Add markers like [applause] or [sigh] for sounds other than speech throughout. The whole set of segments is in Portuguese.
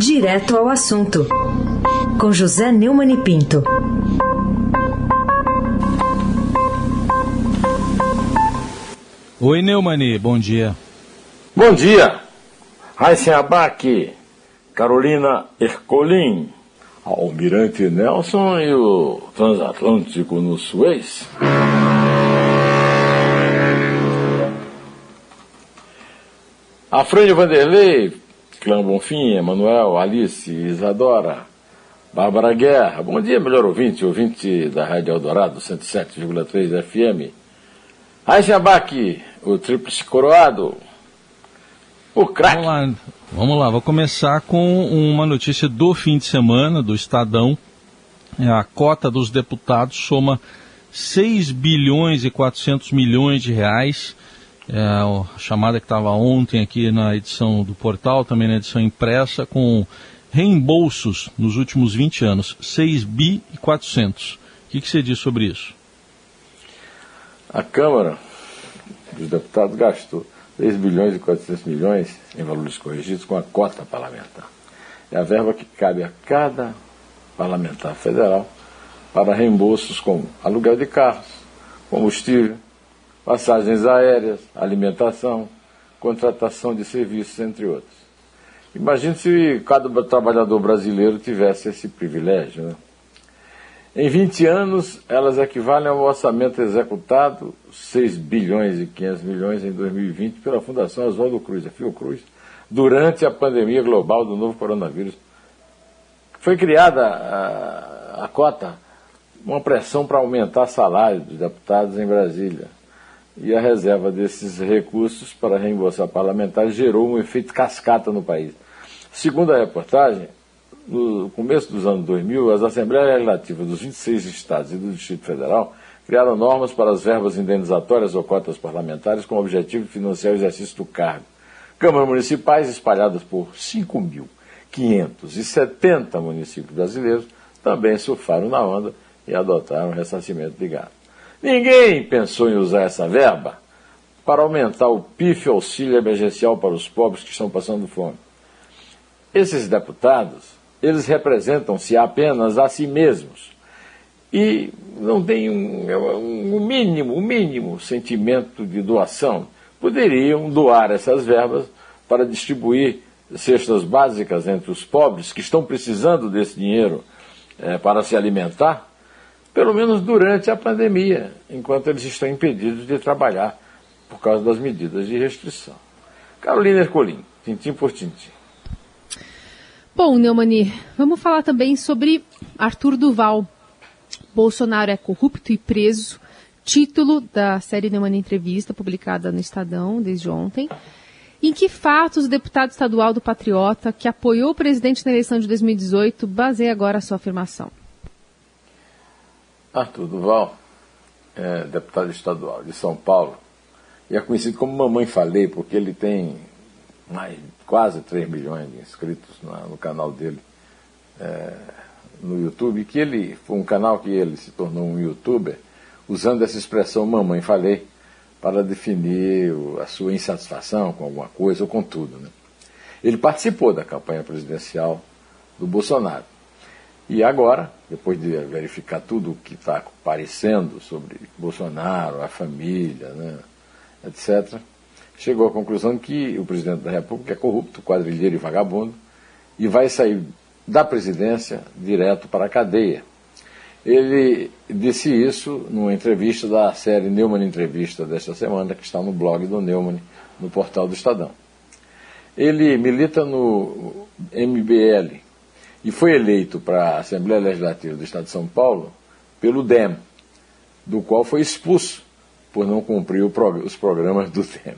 Direto ao assunto, com José Neumann e Pinto. Oi, Neumani, bom dia. Bom dia. Raíssen Abac, Carolina Ercolim, Almirante Nelson e o transatlântico no Suez. Afrânio Vanderlei, Clã Bonfim, Emanuel, Alice, Isadora, Bárbara Guerra. Bom dia, melhor ouvinte, ouvinte da Rádio Eldorado, 107,3 FM. Abac, o tríplice coroado, o craque. Vamos lá, vamos lá, vou começar com uma notícia do fim de semana, do Estadão. A cota dos deputados soma 6 bilhões e 400 milhões de reais é, a chamada que estava ontem aqui na edição do portal, também na edição impressa, com reembolsos nos últimos 20 anos, 6 bi e 400. O que, que você diz sobre isso? A Câmara dos Deputados gastou 3 bilhões e 400 milhões em valores corrigidos com a cota parlamentar. É a verba que cabe a cada parlamentar federal para reembolsos como aluguel de carros, combustível, passagens aéreas, alimentação, contratação de serviços, entre outros. Imagine se cada trabalhador brasileiro tivesse esse privilégio. Né? Em 20 anos, elas equivalem ao orçamento executado, 6 bilhões e 500 milhões em 2020, pela Fundação Oswaldo Cruz, a Fiocruz, durante a pandemia global do novo coronavírus. Foi criada a, a cota, uma pressão para aumentar salário dos deputados em Brasília e a reserva desses recursos para reembolsar parlamentares gerou um efeito cascata no país. Segundo a reportagem, no começo dos anos 2000, as Assembleias Legislativas dos 26 estados e do Distrito Federal criaram normas para as verbas indenizatórias ou cotas parlamentares com o objetivo de financiar o exercício do cargo. Câmaras municipais espalhadas por 5.570 municípios brasileiros também surfaram na onda e adotaram o ressarcimento de gasto. Ninguém pensou em usar essa verba para aumentar o PIF auxílio emergencial para os pobres que estão passando fome. Esses deputados, eles representam-se apenas a si mesmos e não têm um, um mínimo, um mínimo sentimento de doação. Poderiam doar essas verbas para distribuir cestas básicas entre os pobres que estão precisando desse dinheiro é, para se alimentar pelo menos durante a pandemia, enquanto eles estão impedidos de trabalhar por causa das medidas de restrição. Carolina Ercolim, tintim por tintim. Bom, Neumani, vamos falar também sobre Arthur Duval. Bolsonaro é corrupto e preso. Título da série Neumani Entrevista, publicada no Estadão desde ontem. Em que fatos o deputado estadual do Patriota, que apoiou o presidente na eleição de 2018, baseia agora a sua afirmação? Arthur Duval, é, deputado estadual de São Paulo, e é conhecido como Mamãe Falei, porque ele tem mais, quase 3 milhões de inscritos no, no canal dele é, no YouTube, que ele foi um canal que ele se tornou um youtuber usando essa expressão Mamãe Falei para definir a sua insatisfação com alguma coisa ou com tudo. Né? Ele participou da campanha presidencial do Bolsonaro. E agora, depois de verificar tudo o que está aparecendo sobre Bolsonaro, a família, né, etc., chegou à conclusão que o presidente da República é corrupto, quadrilheiro e vagabundo, e vai sair da presidência direto para a cadeia. Ele disse isso numa entrevista da série Neumann Entrevista desta semana, que está no blog do Neumann, no portal do Estadão. Ele milita no MBL, e foi eleito para a Assembleia Legislativa do Estado de São Paulo pelo DEM, do qual foi expulso por não cumprir os programas do [laughs] DEM.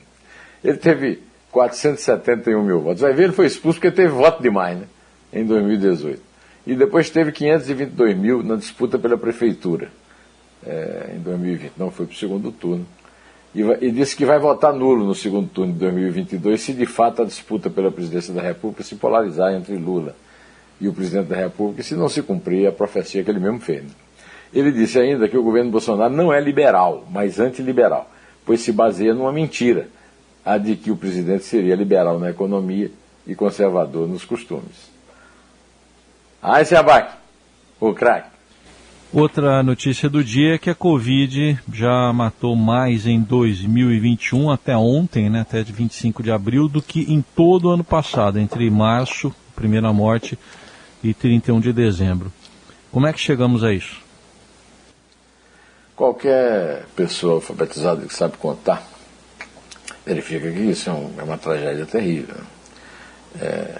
Ele teve 471 mil votos. Vai ver, ele foi expulso porque teve voto demais, né? Em 2018. E depois teve 522 mil na disputa pela prefeitura é, em 2020. Não foi para o segundo turno. E, e, disse que vai votar nulo no segundo turno de 2022 se de fato a disputa pela presidência da República se polarizar entre Lula e o presidente da República se não se cumprir a profecia que ele mesmo fez. Ele disse ainda que o governo Bolsonaro não é liberal, mas antiliberal, pois se baseia numa mentira, a de que o presidente seria liberal na economia e conservador nos costumes. Ah, esse é o craque. Outra notícia do dia é que a Covid já matou mais em 2021, até ontem, né, até de 25 de abril, do que em todo o ano passado, entre março, primeira morte, e 31 de dezembro. Como é que chegamos a isso? Qualquer pessoa alfabetizada que sabe contar verifica que isso é, um, é uma tragédia terrível. É,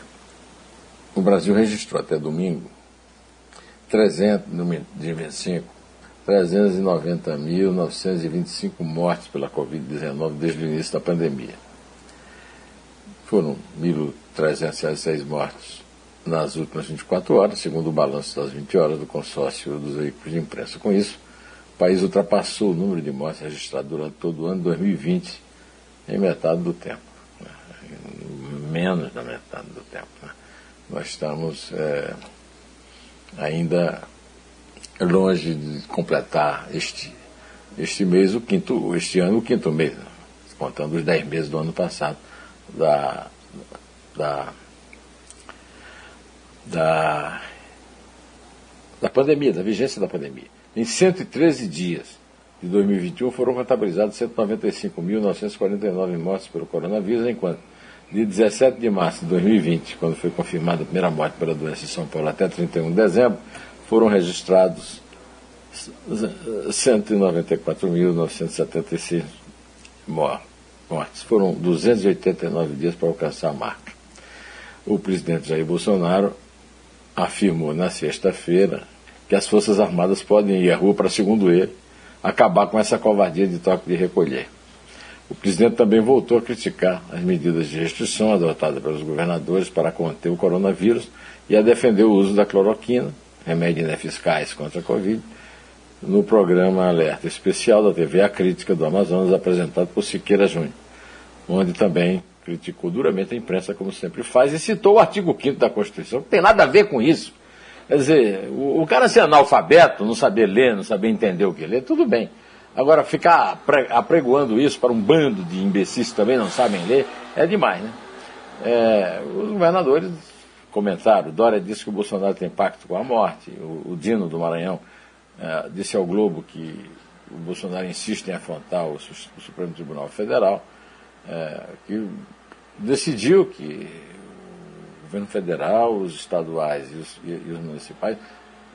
o Brasil registrou até domingo 300, no dia 25, 390.925 mortes pela Covid-19 desde o início da pandemia. Foram 1.306 mortes nas últimas 24 horas, segundo o balanço das 20 horas do consórcio dos veículos de imprensa. Com isso, o país ultrapassou o número de mortes registradas durante todo o ano 2020 em metade do tempo. Né? Menos da metade do tempo. Né? Nós estamos. É, ainda longe de completar este, este mês, o quinto, este ano, o quinto mês, contando os dez meses do ano passado, da, da, da, da pandemia, da vigência da pandemia. Em 113 dias de 2021 foram contabilizados 195.949 mortes pelo coronavírus, enquanto de 17 de março de 2020, quando foi confirmada a primeira morte pela doença em São Paulo, até 31 de dezembro, foram registrados 194.976 mortes. Foram 289 dias para alcançar a marca. O presidente Jair Bolsonaro afirmou na sexta-feira que as Forças Armadas podem ir à rua para, segundo ele, acabar com essa covardia de toque de recolher. O presidente também voltou a criticar as medidas de restrição adotadas pelos governadores para conter o coronavírus e a defender o uso da cloroquina, remédio ineficaz contra a Covid, no programa Alerta Especial da TV A Crítica do Amazonas, apresentado por Siqueira Júnior, onde também criticou duramente a imprensa, como sempre faz, e citou o artigo 5 da Constituição, que tem nada a ver com isso. Quer dizer, o, o cara ser analfabeto, não saber ler, não saber entender o que lê, tudo bem. Agora, ficar apregoando isso para um bando de imbecis que também não sabem ler é demais, né? É, os governadores comentaram, Dória disse que o Bolsonaro tem pacto com a morte, o, o Dino do Maranhão é, disse ao Globo que o Bolsonaro insiste em afrontar o, o Supremo Tribunal Federal, é, que decidiu que o governo federal, os estaduais e os, e, os municipais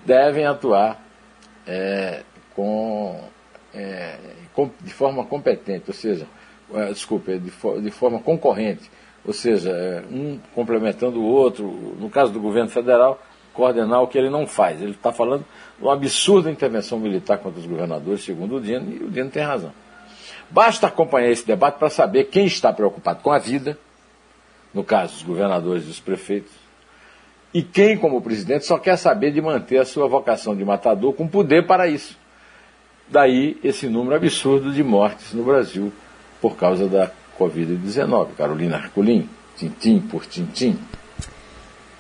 devem atuar é, com é, de forma competente, ou seja, é, desculpe, de, de, forma concorrente, ou seja, é, um complementando o outro, no caso do governo federal, coordenar o que ele não faz. Ele está falando de uma absurda intervenção militar contra os governadores, segundo o Dino, e o Dino tem razão. Basta acompanhar esse debate para saber quem está preocupado com a vida, no caso, os governadores e os prefeitos, e quem, como presidente, só quer saber de manter a sua vocação de matador com poder para isso. Daí esse número absurdo de mortes no Brasil por causa da Covid-19. Carolina Herculin, tintim por tintim.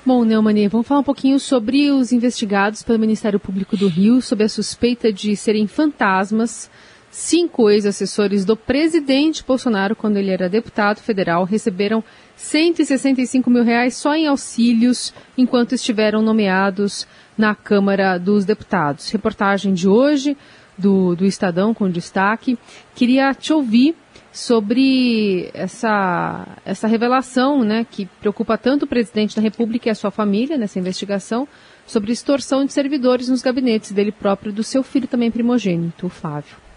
Bom, Neumani, vamos falar um pouquinho sobre os investigados pelo Ministério Público do Rio sob a suspeita de serem fantasmas. Cinco ex-assessores do presidente Bolsonaro, quando ele era deputado federal, receberam 165 mil reais só em auxílios enquanto estiveram nomeados na Câmara dos Deputados. Reportagem de hoje do, do Estadão com destaque. Queria te ouvir sobre essa, essa revelação né, que preocupa tanto o presidente da República e a sua família nessa investigação sobre extorsão de servidores nos gabinetes dele próprio e do seu filho também primogênito, o Flávio.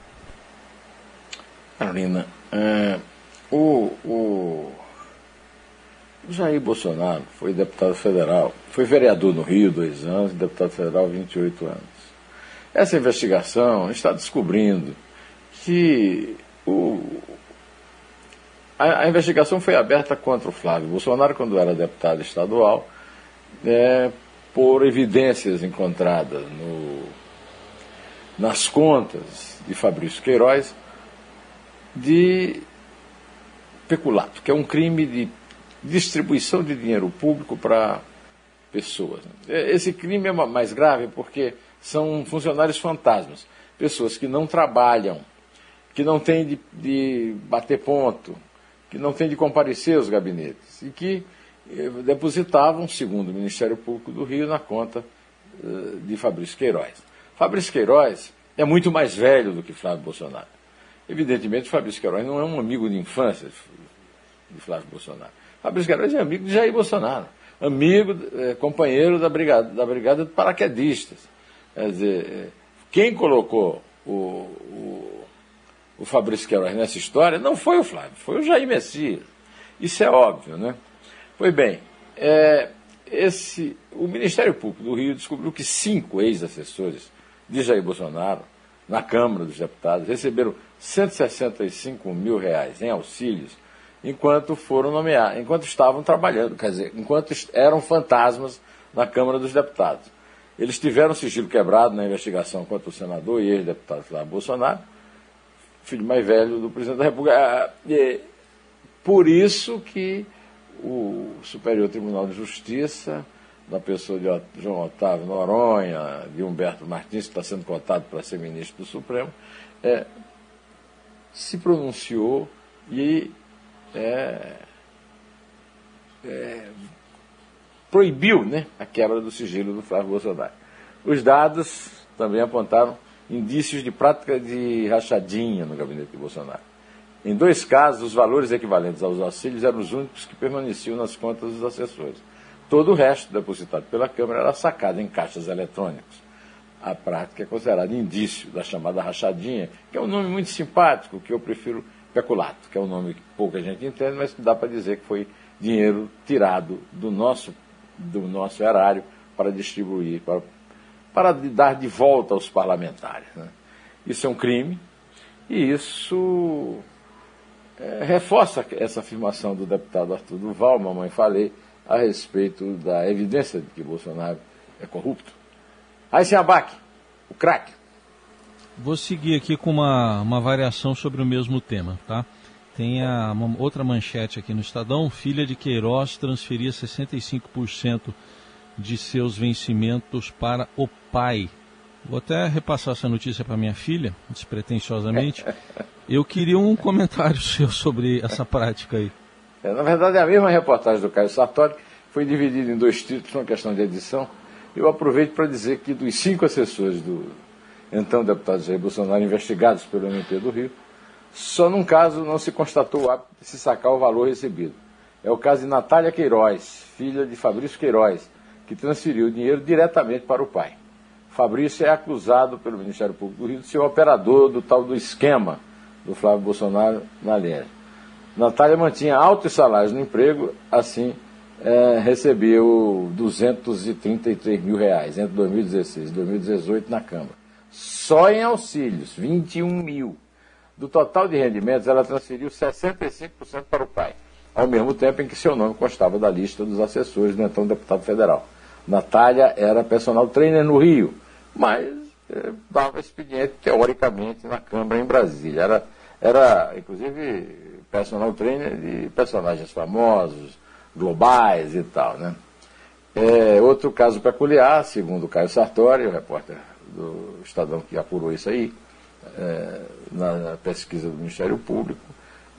Carolina, é, o, o Jair Bolsonaro foi deputado federal, foi vereador no Rio dois anos, deputado federal 28 anos. Essa investigação está descobrindo que o, a, a, investigação foi aberta contra o Flávio Bolsonaro quando era deputado estadual, é, por evidências encontradas no, nas contas de Fabrício Queiroz de peculato, que é um crime de distribuição de dinheiro público para pessoas. Esse crime é mais grave porque são funcionários fantasmas, pessoas que não trabalham, que não têm de, de bater ponto, que não têm de comparecer aos gabinetes e que depositavam, segundo o Ministério Público do Rio, na conta uh, de Fabrício Queiroz. Fabrício Queiroz é muito mais velho do que Flávio Bolsonaro. Evidentemente, Fabrício Queiroz não é um amigo de infância de Flávio Bolsonaro. Fabrício Queiroz é amigo de Jair Bolsonaro, amigo, é, companheiro da brigada, da brigada de paraquedistas. Quer dizer, é, quem colocou o, o, o Fabrício Queiroz nessa história não foi o Flávio, foi o Jair Messias. Isso é óbvio, né? Pois bem, é, esse, o Ministério Público do Rio descobriu que cinco ex-assessores de Jair Bolsonaro, na Câmara dos Deputados, receberam 165 mil reais em auxílios enquanto foram nomeados, enquanto estavam trabalhando, quer dizer, enquanto eram fantasmas na Câmara dos Deputados. Eles tiveram sigilo quebrado na investigação contra o senador e ex-deputado Flávio Bolsonaro, filho mais velho do presidente da República. Ah, e, por isso que o Superior Tribunal de Justiça, da pessoa de João Otávio Noronha, de Humberto Martins, que está sendo cotado para ser ministro do Supremo, é, se pronunciou e é, é, proibiu né, a quebra do sigilo do Flávio Bolsonaro. Os dados também apontaram indícios de prática de rachadinha no gabinete de Bolsonaro. Em dois casos, os valores equivalentes aos auxílios eram os únicos que permaneciam nas contas dos assessores. Todo o resto, depositado pela Câmara, era sacado em caixas eletrônicos. A prática é considerada indício da chamada rachadinha, que é um nome muito simpático, que eu prefiro peculato, que é um nome que pouca gente entende, mas dá para dizer que foi dinheiro tirado do nosso, do nosso erário para distribuir, para, para dar de volta aos parlamentares. Né? Isso é um crime e isso é, reforça essa afirmação do deputado Arthur Duval, mamãe falei, a respeito da evidência de que Bolsonaro é corrupto. Aí abaque, o craque. Vou seguir aqui com uma, uma variação sobre o mesmo tema, tá? Tem a, uma, outra manchete aqui no Estadão. Filha de Queiroz transferia 65% de seus vencimentos para o pai. Vou até repassar essa notícia para minha filha, despretensiosamente. Eu queria um comentário [laughs] seu sobre essa prática aí. É, na verdade, é a mesma reportagem do Caio Sartori foi dividida em dois títulos, uma questão de edição. Eu aproveito para dizer que dos cinco assessores do, então deputado Jair Bolsonaro, investigados pelo MP do Rio, só num caso não se constatou o hábito de se sacar o valor recebido. É o caso de Natália Queiroz, filha de Fabrício Queiroz, que transferiu o dinheiro diretamente para o pai. Fabrício é acusado pelo Ministério Público do Rio de ser o operador do tal do esquema do Flávio Bolsonaro na linha. Natália mantinha altos salários no emprego, assim é, recebeu 233 mil reais entre 2016 e 2018 na Câmara só em auxílios, 21 mil. Do total de rendimentos, ela transferiu 65% para o pai, ao mesmo tempo em que seu nome constava da lista dos assessores do então deputado federal. Natália era personal trainer no Rio, mas eh, dava expediente teoricamente na Câmara em Brasília. Era, era inclusive, personal trainer de personagens famosos, globais e tal. Né? É, outro caso peculiar, segundo Caio Sartori, o repórter do Estadão que apurou isso aí, é, na, na, pesquisa do Ministério Público,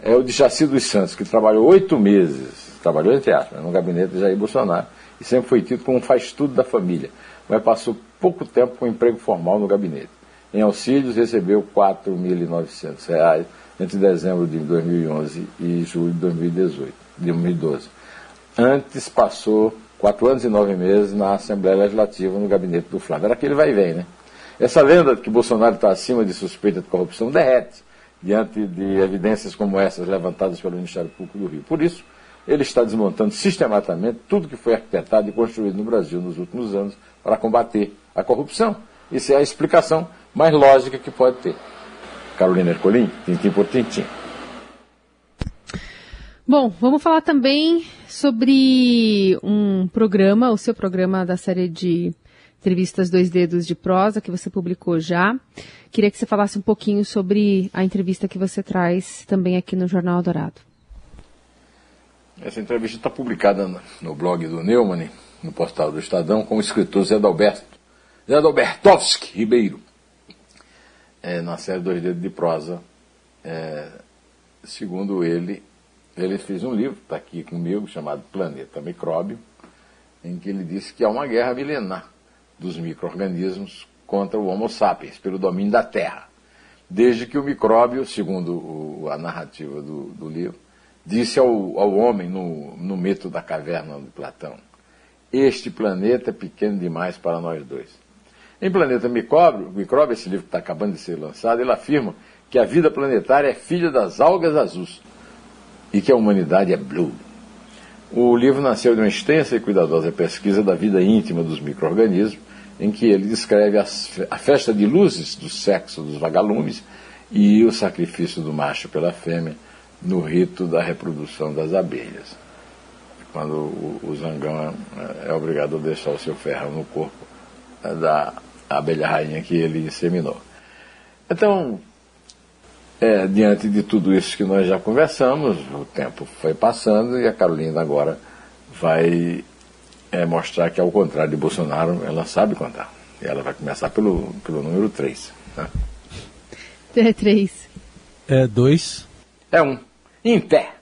é o de Jaci dos Santos, que trabalhou oito meses, trabalhou entre aspas, no gabinete de Jair Bolsonaro, e sempre foi tido como um faz-tudo da família, mas passou pouco tempo com emprego formal no gabinete. Em auxílios, recebeu R$ 4.900 entre dezembro de 2011 e julho de 2018, 2012. Antes passou quatro anos e nove meses na Assembleia Legislativa, no gabinete do Flávio. Era aquele vai e vem, né? Essa lenda de que Bolsonaro está acima de suspeita de corrupção derrete diante de evidências como essas levantadas pelo Ministério Público do Rio. Por isso, ele está desmontando sistematicamente tudo que foi arquitetado e construído no Brasil nos últimos anos para combater a corrupção. Isso é a explicação mais lógica que pode ter. Carolina Ercolim, tintim por tintim. Bom, vamos falar também sobre um programa, o seu programa da série de entrevistas Dois Dedos de Prosa, que você publicou já. Queria que você falasse um pouquinho sobre a entrevista que você traz também aqui no Jornal Dourado. Essa entrevista está publicada no blog do Neumann, no portal do Estadão, com o escritor Zé Dalberto, Zé Dalbertovski Ribeiro, é, na série Dois Dedos de Prosa. É, segundo ele, ele fez um livro, está aqui comigo, chamado Planeta Micróbio, em que ele disse que há uma guerra milenar dos micro-organismos contra o Homo sapiens, pelo domínio da Terra. Desde que o micróbio, segundo o, a narrativa do, do, livro, disse ao, ao homem no, no mito da caverna de Platão: Este planeta é pequeno demais para nós dois. Em Planeta Micróbio, Micróbio esse livro que está acabando de ser lançado, ele afirma que a vida planetária é filha das algas azuis e que a humanidade é blue. O livro nasceu de uma extensa e cuidadosa pesquisa da vida íntima dos micro-organismos em que ele descreve a festa de luzes do sexo dos vagalumes e o sacrifício do macho pela fêmea no rito da reprodução das abelhas. Quando o, zangão é, é obrigado a deixar o seu ferro no corpo é, da abelha rainha que ele inseminou. Então, é, diante de tudo isso que nós já conversamos, o tempo foi passando e a Carolina agora vai é mostrar que, ao contrário de Bolsonaro, ela sabe contar. E ela vai começar pelo, pelo número 3. Né? É 3. É 2. É 1. Um. Em pé.